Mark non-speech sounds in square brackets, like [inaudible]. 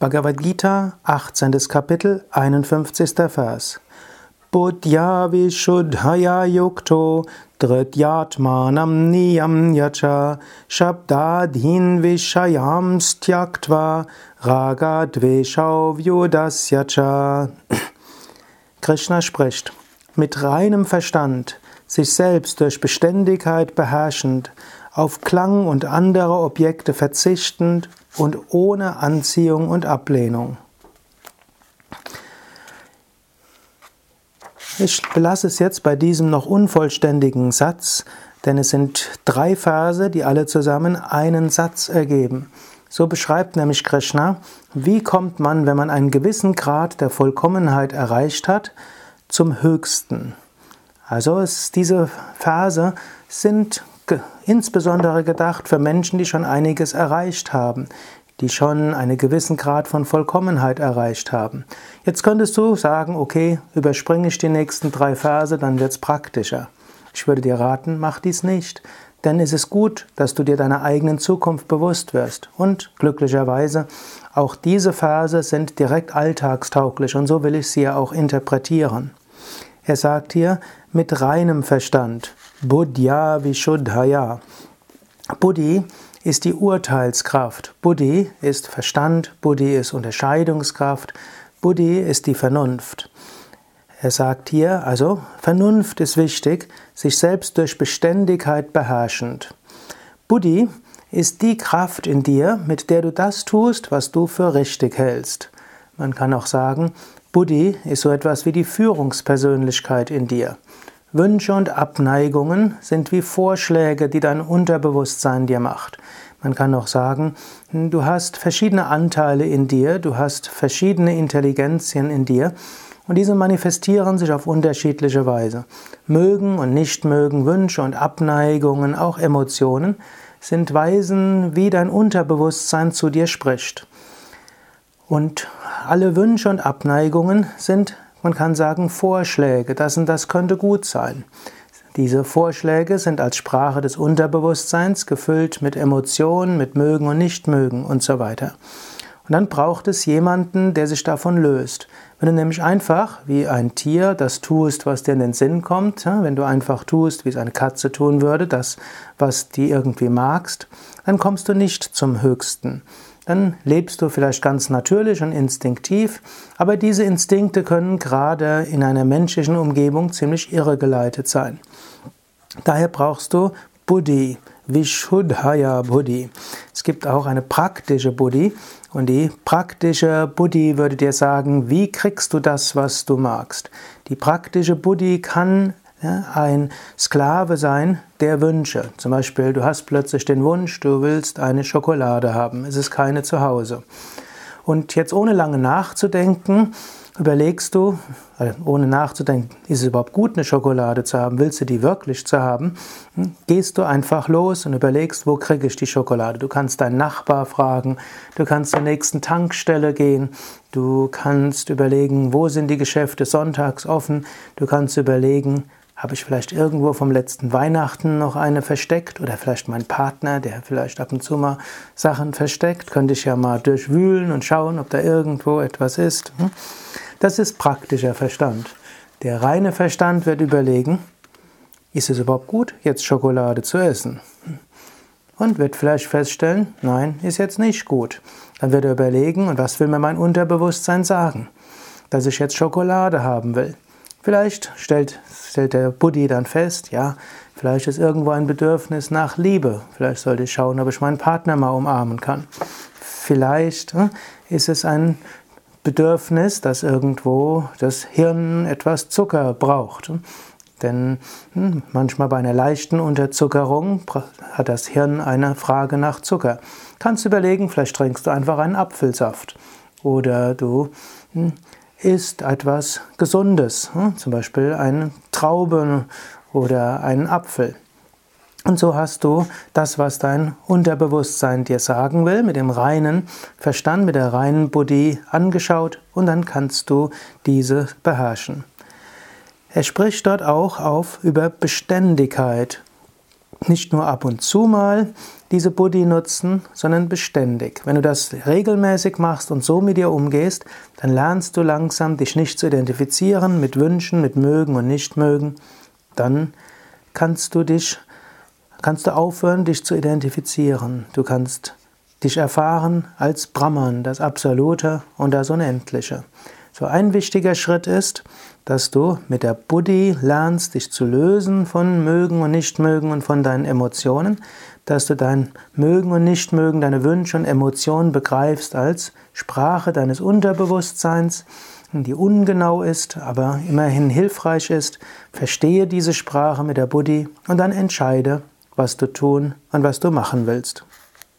Bhagavad Gita, 18. Kapitel, 51. Vers. Buddhya vishuddhaya yukto drityatmanam niyam yacha shabdadhin vishayam styaktva raga dveshau vyudasyacha. [clears throat] Krishna spricht, mit reinem Verstand, sich selbst durch Beständigkeit beherrschend, auf Klang und andere Objekte verzichtend und ohne Anziehung und Ablehnung. Ich belasse es jetzt bei diesem noch unvollständigen Satz, denn es sind drei Verse, die alle zusammen einen Satz ergeben. So beschreibt nämlich Krishna, wie kommt man, wenn man einen gewissen Grad der Vollkommenheit erreicht hat, zum Höchsten. Also es, diese Verse sind insbesondere gedacht für Menschen, die schon einiges erreicht haben, die schon einen gewissen Grad von Vollkommenheit erreicht haben. Jetzt könntest du sagen, okay, überspringe ich die nächsten drei Verse, dann wird es praktischer. Ich würde dir raten, mach dies nicht. Denn es ist gut, dass du dir deiner eigenen Zukunft bewusst wirst. Und glücklicherweise, auch diese Verse sind direkt alltagstauglich und so will ich sie ja auch interpretieren. Er sagt hier mit reinem Verstand, Buddhya Vishuddhaya. Buddhi ist die Urteilskraft. Buddhi ist Verstand, Buddhi ist Unterscheidungskraft, Buddhi ist die Vernunft. Er sagt hier also, Vernunft ist wichtig, sich selbst durch Beständigkeit beherrschend. Buddhi ist die Kraft in dir, mit der du das tust, was du für richtig hältst. Man kann auch sagen, Buddhi ist so etwas wie die Führungspersönlichkeit in dir. Wünsche und Abneigungen sind wie Vorschläge, die dein Unterbewusstsein dir macht. Man kann auch sagen, du hast verschiedene Anteile in dir, du hast verschiedene Intelligenzien in dir und diese manifestieren sich auf unterschiedliche Weise. Mögen und Nichtmögen, Wünsche und Abneigungen, auch Emotionen sind Weisen, wie dein Unterbewusstsein zu dir spricht. Und alle Wünsche und Abneigungen sind, man kann sagen, Vorschläge. Das und das könnte gut sein. Diese Vorschläge sind als Sprache des Unterbewusstseins gefüllt mit Emotionen, mit Mögen und Nichtmögen und so weiter. Und dann braucht es jemanden, der sich davon löst. Wenn du nämlich einfach wie ein Tier das tust, was dir in den Sinn kommt, wenn du einfach tust, wie es eine Katze tun würde, das, was du irgendwie magst, dann kommst du nicht zum Höchsten dann lebst du vielleicht ganz natürlich und instinktiv, aber diese Instinkte können gerade in einer menschlichen Umgebung ziemlich irregeleitet sein. Daher brauchst du Buddhi, Vishuddhaya Buddhi. Es gibt auch eine praktische Buddhi und die praktische Buddhi würde dir sagen, wie kriegst du das, was du magst. Die praktische Buddhi kann ein Sklave sein der Wünsche. Zum Beispiel, du hast plötzlich den Wunsch, du willst eine Schokolade haben, es ist keine zu Hause. Und jetzt ohne lange nachzudenken, überlegst du, äh, ohne nachzudenken, ist es überhaupt gut, eine Schokolade zu haben? Willst du die wirklich zu haben? Hm, gehst du einfach los und überlegst, wo kriege ich die Schokolade? Du kannst deinen Nachbar fragen, du kannst zur nächsten Tankstelle gehen, du kannst überlegen, wo sind die Geschäfte sonntags offen, du kannst überlegen, habe ich vielleicht irgendwo vom letzten Weihnachten noch eine versteckt oder vielleicht mein Partner, der vielleicht ab und zu mal Sachen versteckt, könnte ich ja mal durchwühlen und schauen, ob da irgendwo etwas ist. Hm? Das ist praktischer Verstand. Der reine Verstand wird überlegen, ist es überhaupt gut, jetzt Schokolade zu essen? Und wird vielleicht feststellen, nein, ist jetzt nicht gut. Dann wird er überlegen, und was will mir mein Unterbewusstsein sagen? Dass ich jetzt Schokolade haben will. Vielleicht stellt, stellt der Buddhi dann fest, ja, vielleicht ist irgendwo ein Bedürfnis nach Liebe. Vielleicht sollte ich schauen, ob ich meinen Partner mal umarmen kann. Vielleicht hm, ist es ein Bedürfnis, dass irgendwo das Hirn etwas Zucker braucht. Denn hm, manchmal bei einer leichten Unterzuckerung hat das Hirn eine Frage nach Zucker. Kannst du überlegen, vielleicht trinkst du einfach einen Apfelsaft. Oder du hm, isst etwas Gesundes, hm? zum Beispiel eine Traube oder einen Apfel. Und so hast du das, was dein Unterbewusstsein dir sagen will, mit dem reinen Verstand, mit der reinen Buddhi angeschaut und dann kannst du diese beherrschen. Er spricht dort auch auf über Beständigkeit. Nicht nur ab und zu mal, diese Buddhi nutzen, sondern beständig. Wenn du das regelmäßig machst und so mit dir umgehst, dann lernst du langsam, dich nicht zu identifizieren mit Wünschen, mit Mögen und Nichtmögen. Dann kannst du dich, kannst du aufhören, dich zu identifizieren. Du kannst dich erfahren als Brahman, das Absolute und das Unendliche. So ein wichtiger Schritt ist, dass du mit der Buddhi lernst, dich zu lösen von Mögen und Nichtmögen und von deinen Emotionen, dass du dein Mögen und Nichtmögen, deine Wünsche und Emotionen begreifst als Sprache deines Unterbewusstseins, die ungenau ist, aber immerhin hilfreich ist. Verstehe diese Sprache mit der Buddhi und dann entscheide, was du tun und was du machen willst.